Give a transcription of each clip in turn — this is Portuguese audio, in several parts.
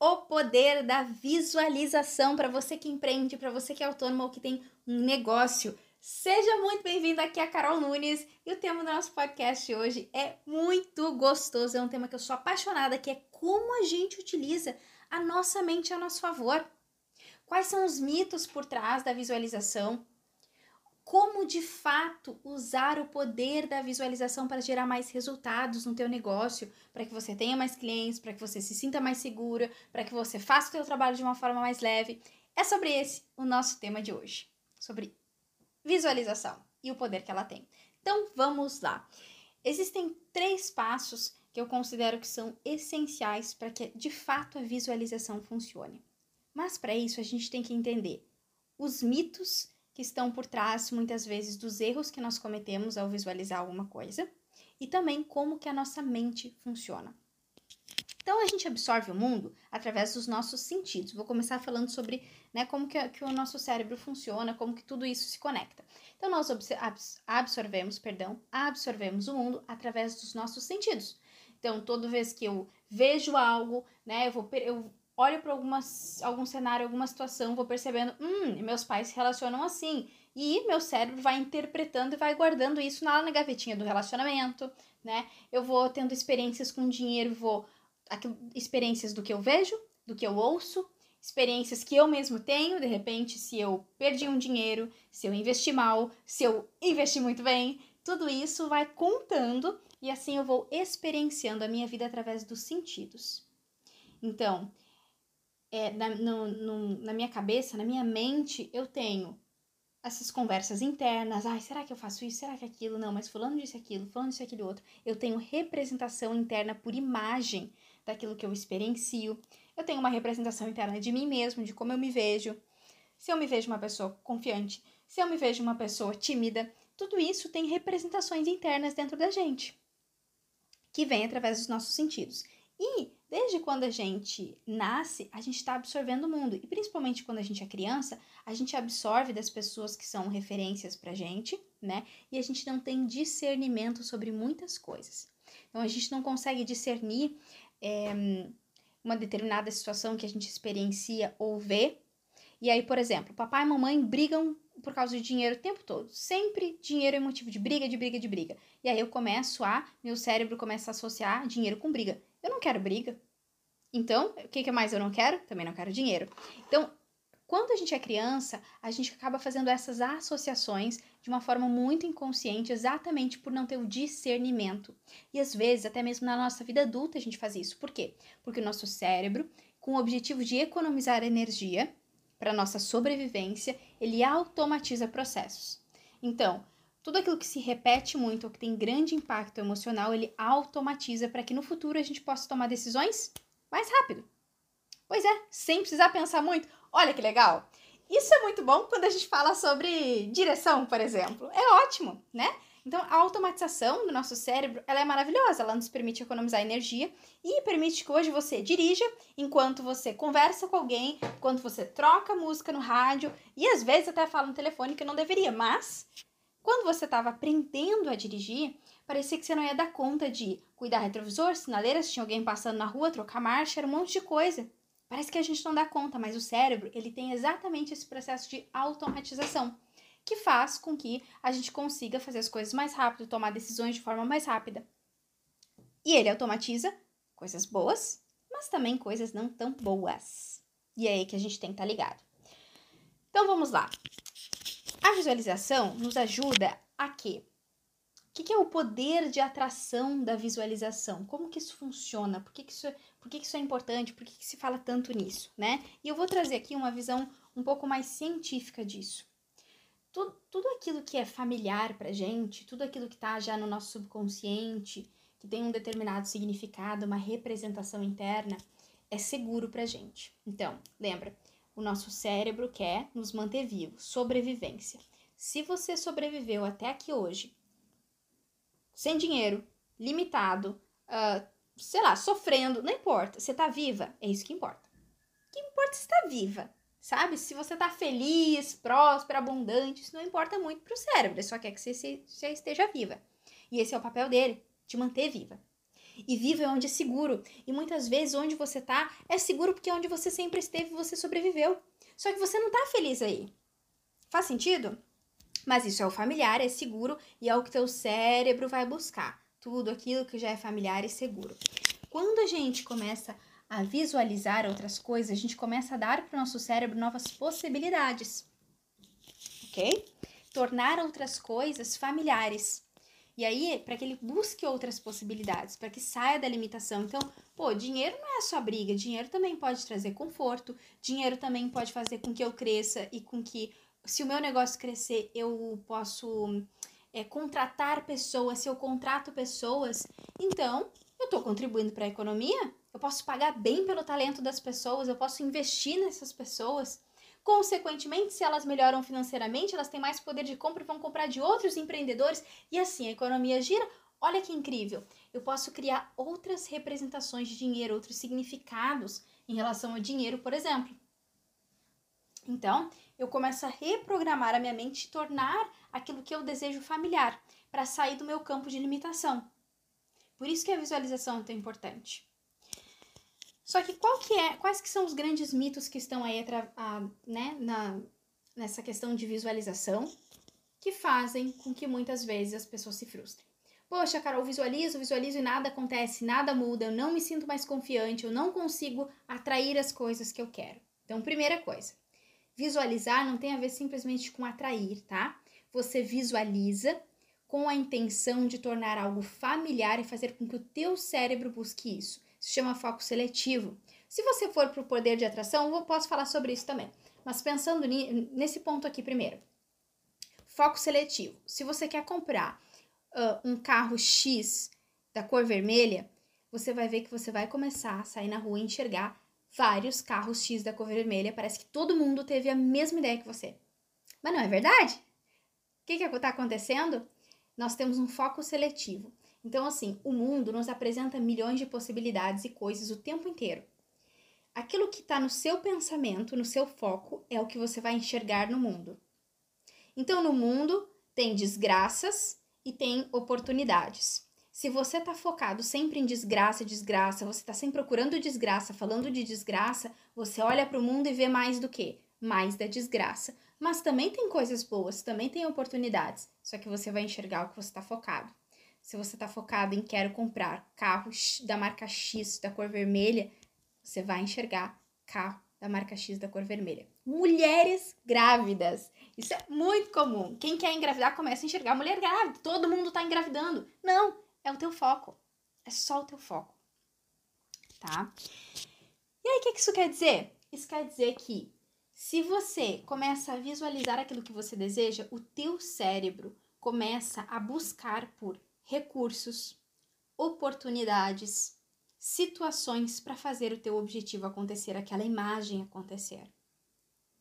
o poder da visualização para você que empreende, para você que é autônomo ou que tem um negócio. Seja muito bem-vindo aqui a Carol Nunes e o tema do nosso podcast hoje é muito gostoso, é um tema que eu sou apaixonada, que é como a gente utiliza a nossa mente a nosso favor. Quais são os mitos por trás da visualização? Como de fato usar o poder da visualização para gerar mais resultados no teu negócio, para que você tenha mais clientes, para que você se sinta mais segura, para que você faça o teu trabalho de uma forma mais leve. É sobre esse o nosso tema de hoje, sobre visualização e o poder que ela tem. Então, vamos lá. Existem três passos que eu considero que são essenciais para que de fato a visualização funcione. Mas para isso a gente tem que entender os mitos que estão por trás muitas vezes dos erros que nós cometemos ao visualizar alguma coisa e também como que a nossa mente funciona. Então a gente absorve o mundo através dos nossos sentidos. Vou começar falando sobre né, como que, que, o nosso cérebro funciona, como que tudo isso se conecta. Então nós absorvemos, perdão, absorvemos o mundo através dos nossos sentidos. Então toda vez que eu vejo algo, né, eu vou eu olho para algum cenário, alguma situação, vou percebendo, hum, meus pais se relacionam assim. E meu cérebro vai interpretando e vai guardando isso lá na gavetinha do relacionamento, né? Eu vou tendo experiências com dinheiro, vou. Experiências do que eu vejo, do que eu ouço, experiências que eu mesmo tenho, de repente, se eu perdi um dinheiro, se eu investi mal, se eu investi muito bem, tudo isso vai contando e assim eu vou experienciando a minha vida através dos sentidos. Então, é, na, no, no, na minha cabeça, na minha mente, eu tenho essas conversas internas. Ai, será que eu faço isso? Será que aquilo? Não, mas fulano disse aquilo, fulano disse aquele outro. Eu tenho representação interna por imagem daquilo que eu experiencio. Eu tenho uma representação interna de mim mesmo, de como eu me vejo. Se eu me vejo uma pessoa confiante, se eu me vejo uma pessoa tímida, tudo isso tem representações internas dentro da gente, que vem através dos nossos sentidos. E desde quando a gente nasce, a gente está absorvendo o mundo. E principalmente quando a gente é criança, a gente absorve das pessoas que são referências pra gente, né? E a gente não tem discernimento sobre muitas coisas. Então a gente não consegue discernir é, uma determinada situação que a gente experiencia ou vê. E aí, por exemplo, papai e mamãe brigam por causa de dinheiro o tempo todo. Sempre dinheiro é motivo de briga, de briga, de briga. E aí eu começo a, meu cérebro começa a associar dinheiro com briga. Eu não quero briga. Então, o que, que mais eu não quero? Também não quero dinheiro. Então, quando a gente é criança, a gente acaba fazendo essas associações de uma forma muito inconsciente, exatamente por não ter o discernimento. E às vezes, até mesmo na nossa vida adulta, a gente faz isso. Por quê? Porque o nosso cérebro, com o objetivo de economizar energia para nossa sobrevivência, ele automatiza processos. Então, tudo aquilo que se repete muito ou que tem grande impacto emocional, ele automatiza para que no futuro a gente possa tomar decisões mais rápido. Pois é, sem precisar pensar muito. Olha que legal! Isso é muito bom quando a gente fala sobre direção, por exemplo. É ótimo, né? Então, a automatização do nosso cérebro, ela é maravilhosa. Ela nos permite economizar energia e permite que hoje você dirija enquanto você conversa com alguém, enquanto você troca música no rádio e às vezes até fala no telefone que não deveria, mas quando você estava aprendendo a dirigir, parecia que você não ia dar conta de cuidar retrovisor, sinaleira, se tinha alguém passando na rua, trocar marcha, era um monte de coisa. Parece que a gente não dá conta, mas o cérebro, ele tem exatamente esse processo de automatização, que faz com que a gente consiga fazer as coisas mais rápido, tomar decisões de forma mais rápida. E ele automatiza coisas boas, mas também coisas não tão boas. E é aí que a gente tem que estar tá ligado. Então vamos lá. A visualização nos ajuda a quê? O que é o poder de atração da visualização? Como que isso funciona? Por que, que, isso, é, por que, que isso é importante? Por que, que se fala tanto nisso, né? E eu vou trazer aqui uma visão um pouco mais científica disso. Tudo, tudo aquilo que é familiar pra gente, tudo aquilo que tá já no nosso subconsciente, que tem um determinado significado, uma representação interna, é seguro pra gente. Então, lembra, o nosso cérebro quer nos manter vivos, sobrevivência. Se você sobreviveu até aqui hoje, sem dinheiro, limitado, uh, sei lá, sofrendo, não importa, você tá viva, é isso que importa. O que importa é se tá viva, sabe? Se você tá feliz, próspera, abundante, isso não importa muito pro cérebro, ele só quer que você, você esteja viva. E esse é o papel dele, te manter viva. E viva onde é seguro. E muitas vezes onde você tá é seguro porque é onde você sempre esteve você sobreviveu. Só que você não tá feliz aí. Faz sentido? Mas isso é o familiar, é seguro e é o que teu cérebro vai buscar. Tudo aquilo que já é familiar e seguro. Quando a gente começa a visualizar outras coisas, a gente começa a dar para o nosso cérebro novas possibilidades. Ok? Tornar outras coisas familiares. E aí, para que ele busque outras possibilidades, para que saia da limitação. Então, pô, dinheiro não é só briga, dinheiro também pode trazer conforto, dinheiro também pode fazer com que eu cresça e com que, se o meu negócio crescer, eu posso é, contratar pessoas, se eu contrato pessoas, então eu estou contribuindo para a economia, eu posso pagar bem pelo talento das pessoas, eu posso investir nessas pessoas. Consequentemente, se elas melhoram financeiramente, elas têm mais poder de compra e vão comprar de outros empreendedores e assim a economia gira. Olha que incrível! Eu posso criar outras representações de dinheiro, outros significados em relação ao dinheiro, por exemplo. Então, eu começo a reprogramar a minha mente e tornar aquilo que eu desejo familiar, para sair do meu campo de limitação. Por isso que a visualização é tão importante. Só que qual que é, quais que são os grandes mitos que estão aí a, né, na, nessa questão de visualização que fazem com que muitas vezes as pessoas se frustrem? Poxa, Carol, visualizo, visualizo e nada acontece, nada muda, eu não me sinto mais confiante, eu não consigo atrair as coisas que eu quero. Então, primeira coisa, visualizar não tem a ver simplesmente com atrair, tá? Você visualiza com a intenção de tornar algo familiar e fazer com que o teu cérebro busque isso se chama foco seletivo. Se você for para o poder de atração, eu posso falar sobre isso também. Mas pensando nesse ponto aqui primeiro. Foco seletivo. Se você quer comprar uh, um carro X da cor vermelha, você vai ver que você vai começar a sair na rua e enxergar vários carros X da cor vermelha. Parece que todo mundo teve a mesma ideia que você. Mas não é verdade? O que está acontecendo? Nós temos um foco seletivo. Então, assim, o mundo nos apresenta milhões de possibilidades e coisas o tempo inteiro. Aquilo que está no seu pensamento, no seu foco, é o que você vai enxergar no mundo. Então, no mundo tem desgraças e tem oportunidades. Se você está focado sempre em desgraça, desgraça, você está sempre procurando desgraça, falando de desgraça, você olha para o mundo e vê mais do que? Mais da desgraça. Mas também tem coisas boas, também tem oportunidades, só que você vai enxergar o que você está focado. Se você está focado em quero comprar carro da marca X da cor vermelha, você vai enxergar carro da marca X da cor vermelha. Mulheres grávidas. Isso é muito comum. Quem quer engravidar começa a enxergar mulher grávida. Todo mundo está engravidando. Não, é o teu foco. É só o teu foco. Tá? E aí, o que isso quer dizer? Isso quer dizer que se você começa a visualizar aquilo que você deseja, o teu cérebro começa a buscar por recursos, oportunidades, situações para fazer o teu objetivo acontecer, aquela imagem acontecer.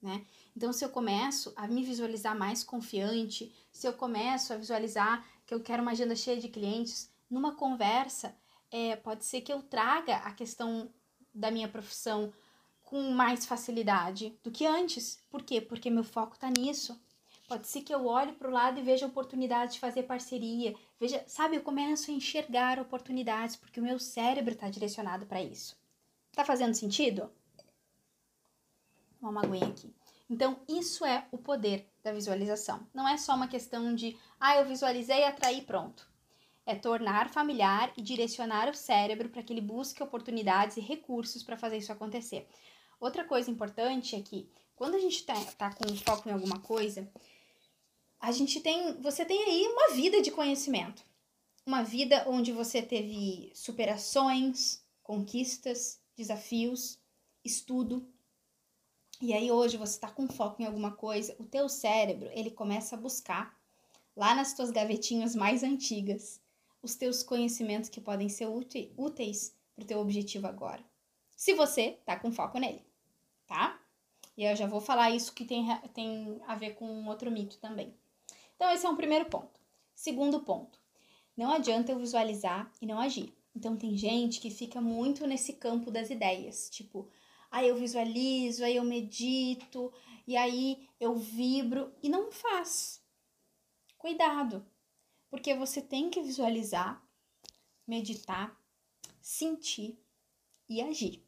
Né? Então, se eu começo a me visualizar mais confiante, se eu começo a visualizar que eu quero uma agenda cheia de clientes, numa conversa, é, pode ser que eu traga a questão da minha profissão com mais facilidade do que antes. Por quê? Porque meu foco está nisso. Pode ser que eu olhe para o lado e veja oportunidade de fazer parceria. Veja, sabe, eu começo a enxergar oportunidades porque o meu cérebro está direcionado para isso. Tá fazendo sentido? Uma aguinha aqui. Então, isso é o poder da visualização. Não é só uma questão de, ah, eu visualizei, atraí, pronto. É tornar familiar e direcionar o cérebro para que ele busque oportunidades e recursos para fazer isso acontecer. Outra coisa importante é que, quando a gente está tá com foco em alguma coisa, a gente tem, você tem aí uma vida de conhecimento. Uma vida onde você teve superações, conquistas, desafios, estudo. E aí hoje você está com foco em alguma coisa, o teu cérebro, ele começa a buscar lá nas tuas gavetinhas mais antigas os teus conhecimentos que podem ser úteis para o teu objetivo agora. Se você tá com foco nele, tá? E eu já vou falar isso que tem, tem a ver com outro mito também. Então, esse é um primeiro ponto. Segundo ponto, não adianta eu visualizar e não agir. Então, tem gente que fica muito nesse campo das ideias, tipo, aí eu visualizo, aí eu medito, e aí eu vibro e não faz. Cuidado, porque você tem que visualizar, meditar, sentir e agir.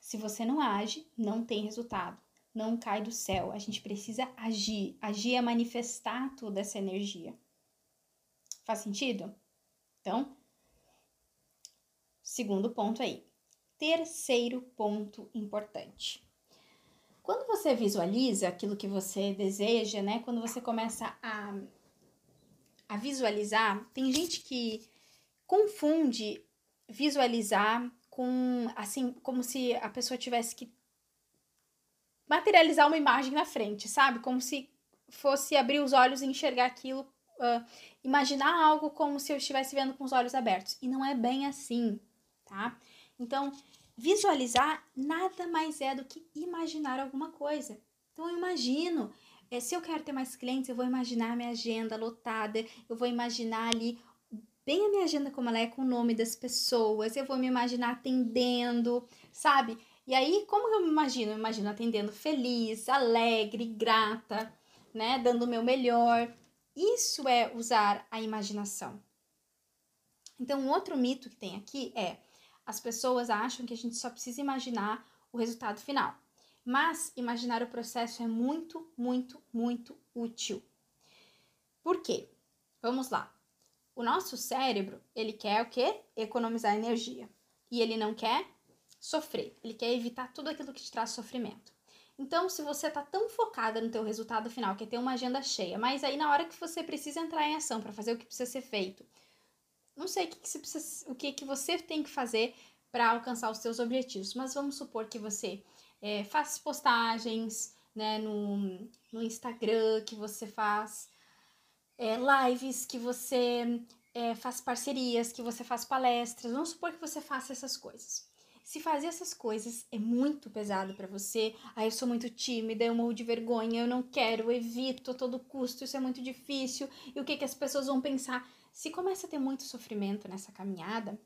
Se você não age, não tem resultado, não cai do céu. A gente precisa agir. Agir é manifestar toda essa energia. Faz sentido? Então, segundo ponto aí. Terceiro ponto importante. Quando você visualiza aquilo que você deseja, né? Quando você começa a, a visualizar, tem gente que confunde visualizar com assim, como se a pessoa tivesse que materializar uma imagem na frente, sabe? Como se fosse abrir os olhos e enxergar aquilo, uh, imaginar algo como se eu estivesse vendo com os olhos abertos. E não é bem assim, tá? Então, Visualizar nada mais é do que imaginar alguma coisa. Então eu imagino, é, se eu quero ter mais clientes, eu vou imaginar minha agenda lotada, eu vou imaginar ali bem a minha agenda como ela é, com o nome das pessoas, eu vou me imaginar atendendo, sabe? E aí, como eu me imagino? Eu imagino atendendo feliz, alegre, grata, né? Dando o meu melhor. Isso é usar a imaginação. Então, um outro mito que tem aqui é as pessoas acham que a gente só precisa imaginar o resultado final. Mas imaginar o processo é muito, muito, muito útil. Por quê? Vamos lá. O nosso cérebro, ele quer o quê? Economizar energia. E ele não quer sofrer. Ele quer evitar tudo aquilo que te traz sofrimento. Então, se você tá tão focada no teu resultado final, que é ter uma agenda cheia, mas aí na hora que você precisa entrar em ação para fazer o que precisa ser feito, não sei o que, que, você, precisa, o que, que você tem que fazer para alcançar os seus objetivos, mas vamos supor que você é, faz postagens né, no, no Instagram, que você faz é, lives, que você é, faz parcerias, que você faz palestras. Vamos supor que você faça essas coisas. Se fazer essas coisas é muito pesado para você, ah, eu sou muito tímida, eu morro de vergonha, eu não quero, eu evito a todo custo, isso é muito difícil, e o que, que as pessoas vão pensar? Se começa a ter muito sofrimento nessa caminhada,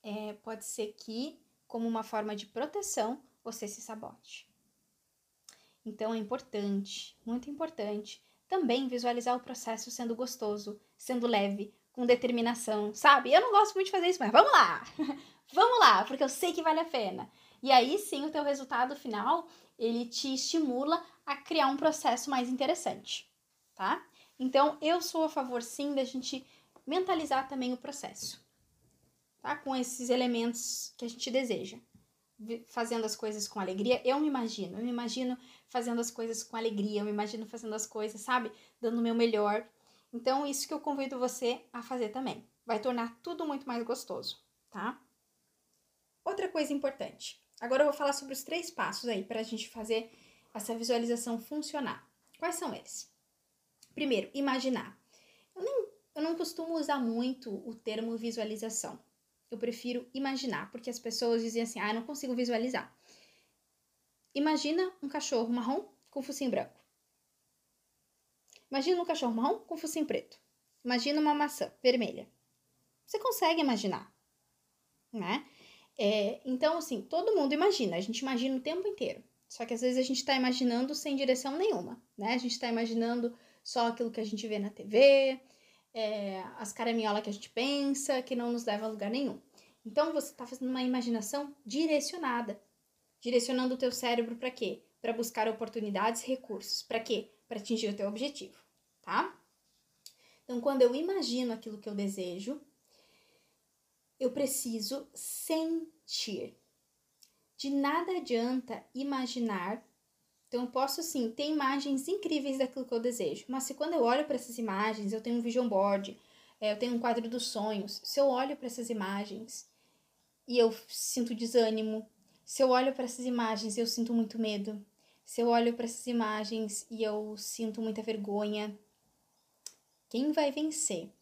é, pode ser que, como uma forma de proteção, você se sabote. Então é importante, muito importante, também visualizar o processo sendo gostoso, sendo leve, com determinação, sabe? Eu não gosto muito de fazer isso, mas vamos lá! vamos lá, porque eu sei que vale a pena. E aí sim o teu resultado final, ele te estimula a criar um processo mais interessante, tá? Então, eu sou a favor sim da gente mentalizar também o processo, tá? Com esses elementos que a gente deseja. Fazendo as coisas com alegria, eu me imagino, eu me imagino fazendo as coisas com alegria, eu me imagino fazendo as coisas, sabe? Dando o meu melhor. Então, isso que eu convido você a fazer também. Vai tornar tudo muito mais gostoso, tá? Outra coisa importante. Agora eu vou falar sobre os três passos aí para a gente fazer essa visualização funcionar. Quais são eles? Primeiro, imaginar. Eu, nem, eu não costumo usar muito o termo visualização. Eu prefiro imaginar, porque as pessoas dizem assim: ah, eu não consigo visualizar. Imagina um cachorro marrom com focinho branco. Imagina um cachorro marrom com focinho preto. Imagina uma maçã vermelha. Você consegue imaginar, né? É, então, assim, todo mundo imagina, a gente imagina o tempo inteiro. Só que às vezes a gente está imaginando sem direção nenhuma, né? A gente está imaginando só aquilo que a gente vê na TV, é, as caraminholas que a gente pensa, que não nos leva a lugar nenhum. Então você está fazendo uma imaginação direcionada, direcionando o teu cérebro para quê? Para buscar oportunidades, recursos. Para quê? Para atingir o teu objetivo, tá? Então, quando eu imagino aquilo que eu desejo, eu preciso sentir. De nada adianta imaginar então, eu posso, sim, ter imagens incríveis daquilo que eu desejo, mas se quando eu olho para essas imagens, eu tenho um vision board, é, eu tenho um quadro dos sonhos, se eu olho para essas imagens e eu sinto desânimo, se eu olho para essas imagens e eu sinto muito medo, se eu olho para essas imagens e eu sinto muita vergonha, quem vai vencer?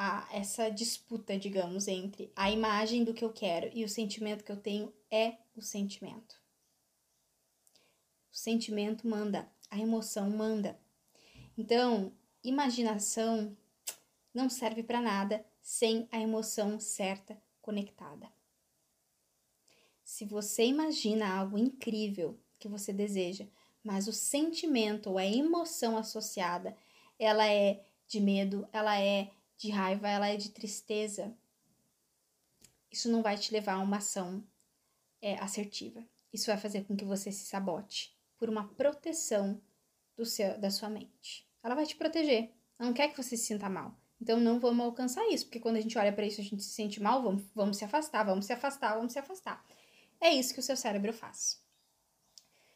A, essa disputa, digamos, entre a imagem do que eu quero e o sentimento que eu tenho é o sentimento. O sentimento manda, a emoção manda. Então, imaginação não serve para nada sem a emoção certa conectada. Se você imagina algo incrível que você deseja, mas o sentimento ou a emoção associada, ela é de medo, ela é de raiva, ela é de tristeza, isso não vai te levar a uma ação é, assertiva. Isso vai fazer com que você se sabote por uma proteção do seu, da sua mente. Ela vai te proteger. Ela não quer que você se sinta mal. Então não vamos alcançar isso, porque quando a gente olha para isso, a gente se sente mal, vamos, vamos se afastar, vamos se afastar, vamos se afastar. É isso que o seu cérebro faz.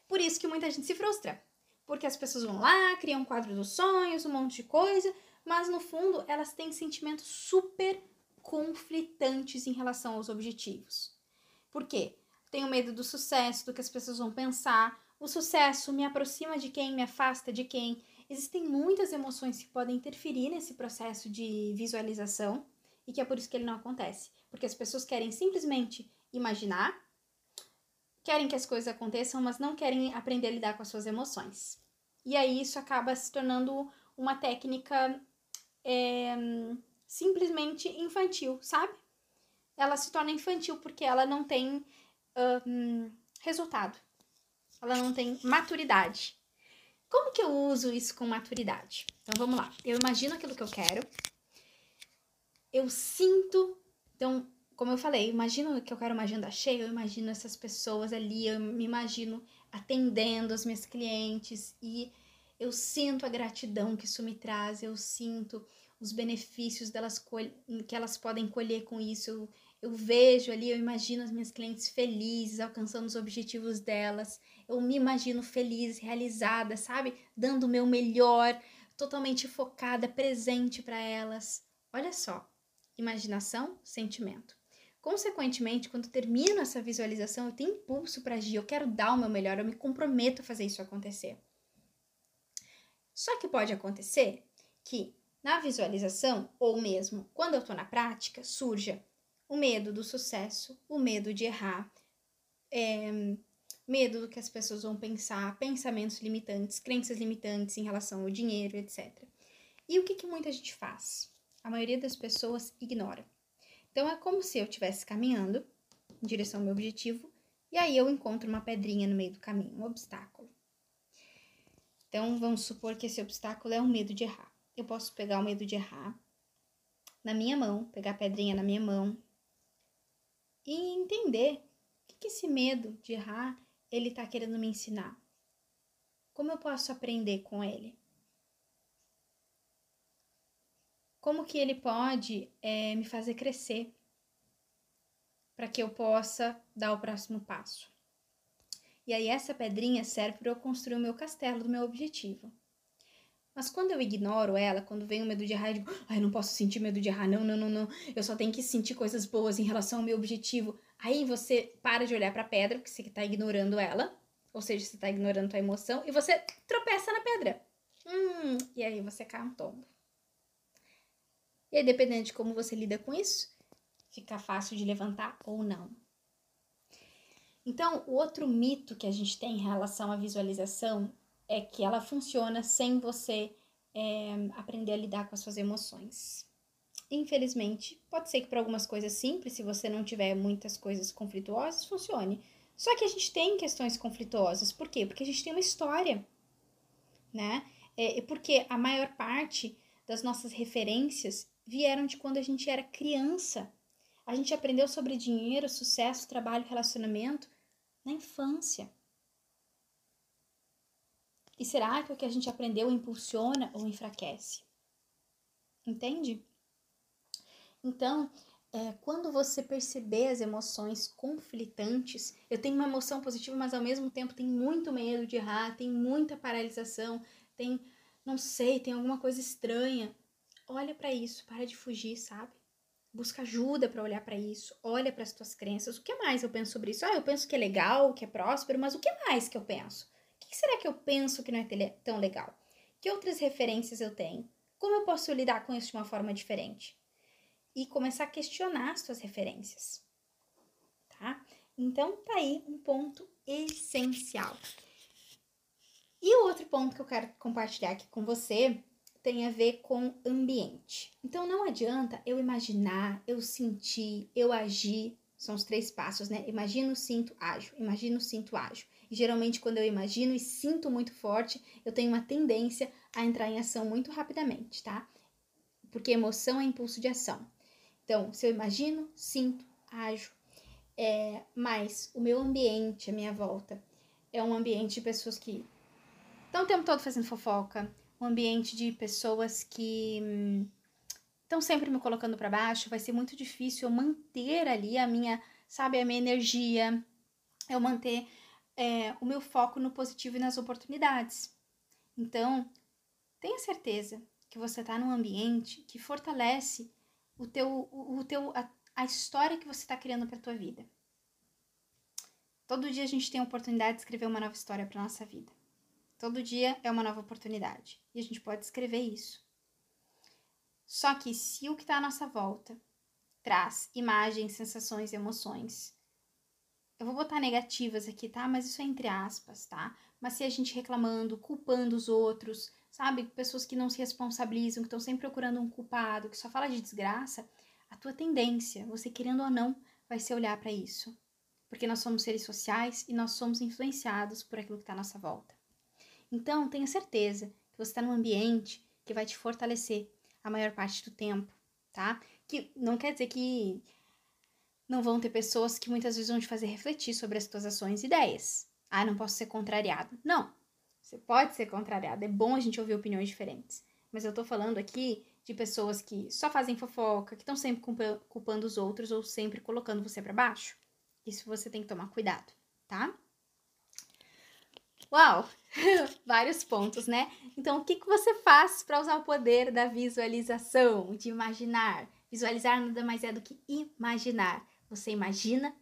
Por isso que muita gente se frustra. Porque as pessoas vão lá, criam um quadro dos sonhos, um monte de coisa, mas no fundo elas têm sentimentos super conflitantes em relação aos objetivos. Por quê? Tenho medo do sucesso, do que as pessoas vão pensar. O sucesso me aproxima de quem, me afasta de quem. Existem muitas emoções que podem interferir nesse processo de visualização e que é por isso que ele não acontece. Porque as pessoas querem simplesmente imaginar, querem que as coisas aconteçam, mas não querem aprender a lidar com as suas emoções. E aí isso acaba se tornando uma técnica é, simplesmente infantil, sabe? Ela se torna infantil porque ela não tem um, resultado. Ela não tem maturidade. Como que eu uso isso com maturidade? Então vamos lá. Eu imagino aquilo que eu quero. Eu sinto. Então, como eu falei, imagino que eu quero uma agenda cheia, eu imagino essas pessoas ali, eu me imagino atendendo os meus clientes e eu sinto a gratidão que isso me traz, eu sinto os benefícios delas que elas podem colher com isso. Eu, eu vejo ali, eu imagino as minhas clientes felizes, alcançando os objetivos delas. Eu me imagino feliz, realizada, sabe? Dando o meu melhor, totalmente focada, presente para elas. Olha só, imaginação, sentimento. Consequentemente, quando termino essa visualização, eu tenho impulso para agir, eu quero dar o meu melhor, eu me comprometo a fazer isso acontecer. Só que pode acontecer que na visualização, ou mesmo quando eu estou na prática, surja o medo do sucesso, o medo de errar, é, medo do que as pessoas vão pensar, pensamentos limitantes, crenças limitantes em relação ao dinheiro, etc. E o que, que muita gente faz? A maioria das pessoas ignora. Então é como se eu estivesse caminhando em direção ao meu objetivo e aí eu encontro uma pedrinha no meio do caminho, um obstáculo. Então vamos supor que esse obstáculo é o medo de errar eu posso pegar o medo de errar na minha mão, pegar a pedrinha na minha mão e entender o que, esse medo de errar ele está querendo me ensinar. Como eu posso aprender com ele? Como que ele pode é, me fazer crescer para que eu possa dar o próximo passo? E aí essa pedrinha serve para eu construir o meu castelo do meu objetivo. Mas quando eu ignoro ela, quando vem o medo de errar, eu digo, ai, não posso sentir medo de errar, não, não, não, não. Eu só tenho que sentir coisas boas em relação ao meu objetivo. Aí você para de olhar para a pedra, porque você está ignorando ela, ou seja, você está ignorando a emoção, e você tropeça na pedra. Hum, e aí você cai um tombo. E aí, dependendo de como você lida com isso, fica fácil de levantar ou não. Então, o outro mito que a gente tem em relação à visualização é que ela funciona sem você é, aprender a lidar com as suas emoções. Infelizmente, pode ser que para algumas coisas simples, se você não tiver muitas coisas conflituosas, funcione. Só que a gente tem questões conflituosas. Por quê? Porque a gente tem uma história, né? É, porque a maior parte das nossas referências vieram de quando a gente era criança. A gente aprendeu sobre dinheiro, sucesso, trabalho, relacionamento na infância. E será que o que a gente aprendeu impulsiona ou enfraquece? Entende? Então, é, quando você perceber as emoções conflitantes, eu tenho uma emoção positiva, mas ao mesmo tempo tenho muito medo de errar, tem muita paralisação, tem, não sei, tem alguma coisa estranha. Olha para isso, para de fugir, sabe? Busca ajuda para olhar para isso, olha para as tuas crenças. O que mais eu penso sobre isso? Ah, eu penso que é legal, que é próspero, mas o que mais que eu penso? que será que eu penso que não é tão legal? Que outras referências eu tenho? Como eu posso lidar com isso de uma forma diferente? E começar a questionar as suas referências. Tá? Então, tá aí um ponto essencial. E o outro ponto que eu quero compartilhar aqui com você tem a ver com ambiente. Então, não adianta eu imaginar, eu sentir, eu agir. São os três passos, né? Imagino, sinto, ajo. Imagino, sinto, ajo. E geralmente, quando eu imagino e sinto muito forte, eu tenho uma tendência a entrar em ação muito rapidamente, tá? Porque emoção é impulso de ação. Então, se eu imagino, sinto, ajo. É, mas o meu ambiente, a minha volta, é um ambiente de pessoas que estão o tempo todo fazendo fofoca, um ambiente de pessoas que estão hum, sempre me colocando para baixo, vai ser muito difícil eu manter ali a minha, sabe, a minha energia, eu manter é, o meu foco no positivo e nas oportunidades. Então, tenha certeza que você está num ambiente que fortalece o teu, o, o teu, a, a história que você está criando para a tua vida. Todo dia a gente tem a oportunidade de escrever uma nova história para nossa vida. Todo dia é uma nova oportunidade e a gente pode escrever isso. Só que se o que está à nossa volta traz imagens, sensações, emoções, eu vou botar negativas aqui, tá? Mas isso é entre aspas, tá? Mas se a gente reclamando, culpando os outros, sabe? Pessoas que não se responsabilizam, que estão sempre procurando um culpado, que só fala de desgraça, a tua tendência, você querendo ou não, vai ser olhar para isso. Porque nós somos seres sociais e nós somos influenciados por aquilo que está à nossa volta. Então, tenha certeza que você está num ambiente que vai te fortalecer a maior parte do tempo, tá? Que não quer dizer que não vão ter pessoas que muitas vezes vão te fazer refletir sobre as tuas ações e ideias. Ah, não posso ser contrariado. Não, você pode ser contrariado. É bom a gente ouvir opiniões diferentes. Mas eu tô falando aqui de pessoas que só fazem fofoca, que estão sempre culpando os outros ou sempre colocando você para baixo. Isso você tem que tomar cuidado, tá? Uau! Vários pontos, né? Então, o que, que você faz para usar o poder da visualização, de imaginar? Visualizar nada mais é do que imaginar. Você imagina,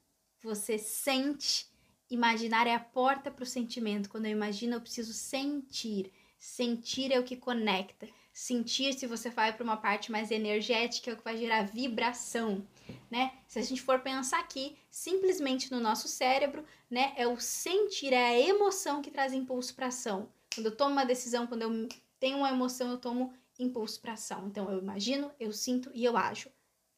você sente. Imaginar é a porta para o sentimento. Quando eu imagino, eu preciso sentir. Sentir é o que conecta. Sentir, se você vai para uma parte mais energética, que vai gerar vibração né? Se a gente for pensar aqui, simplesmente no nosso cérebro, né, é o sentir, é a emoção que traz impulso para ação. Quando eu tomo uma decisão, quando eu tenho uma emoção, eu tomo impulso para ação. Então eu imagino, eu sinto e eu ajo.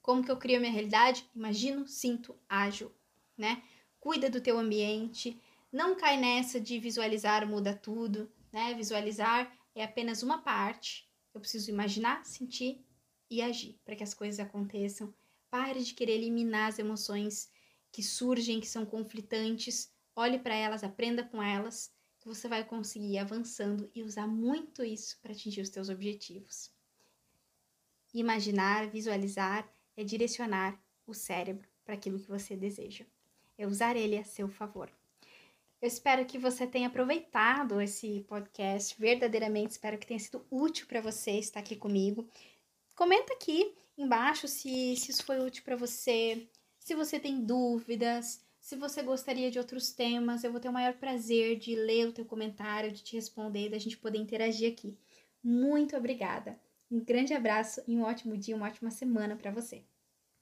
Como que eu crio a minha realidade? Imagino, sinto, ajo, né? Cuida do teu ambiente, não cai nessa de visualizar muda tudo, né? Visualizar é apenas uma parte. Eu preciso imaginar, sentir e agir para que as coisas aconteçam Pare de querer eliminar as emoções que surgem, que são conflitantes. Olhe para elas, aprenda com elas, que você vai conseguir ir avançando e usar muito isso para atingir os teus objetivos. Imaginar, visualizar é direcionar o cérebro para aquilo que você deseja. É usar ele a seu favor. Eu espero que você tenha aproveitado esse podcast verdadeiramente. Espero que tenha sido útil para você estar aqui comigo. Comenta aqui embaixo se, se isso foi útil para você, se você tem dúvidas, se você gostaria de outros temas. Eu vou ter o maior prazer de ler o teu comentário, de te responder, da gente poder interagir aqui. Muito obrigada. Um grande abraço e um ótimo dia, uma ótima semana para você.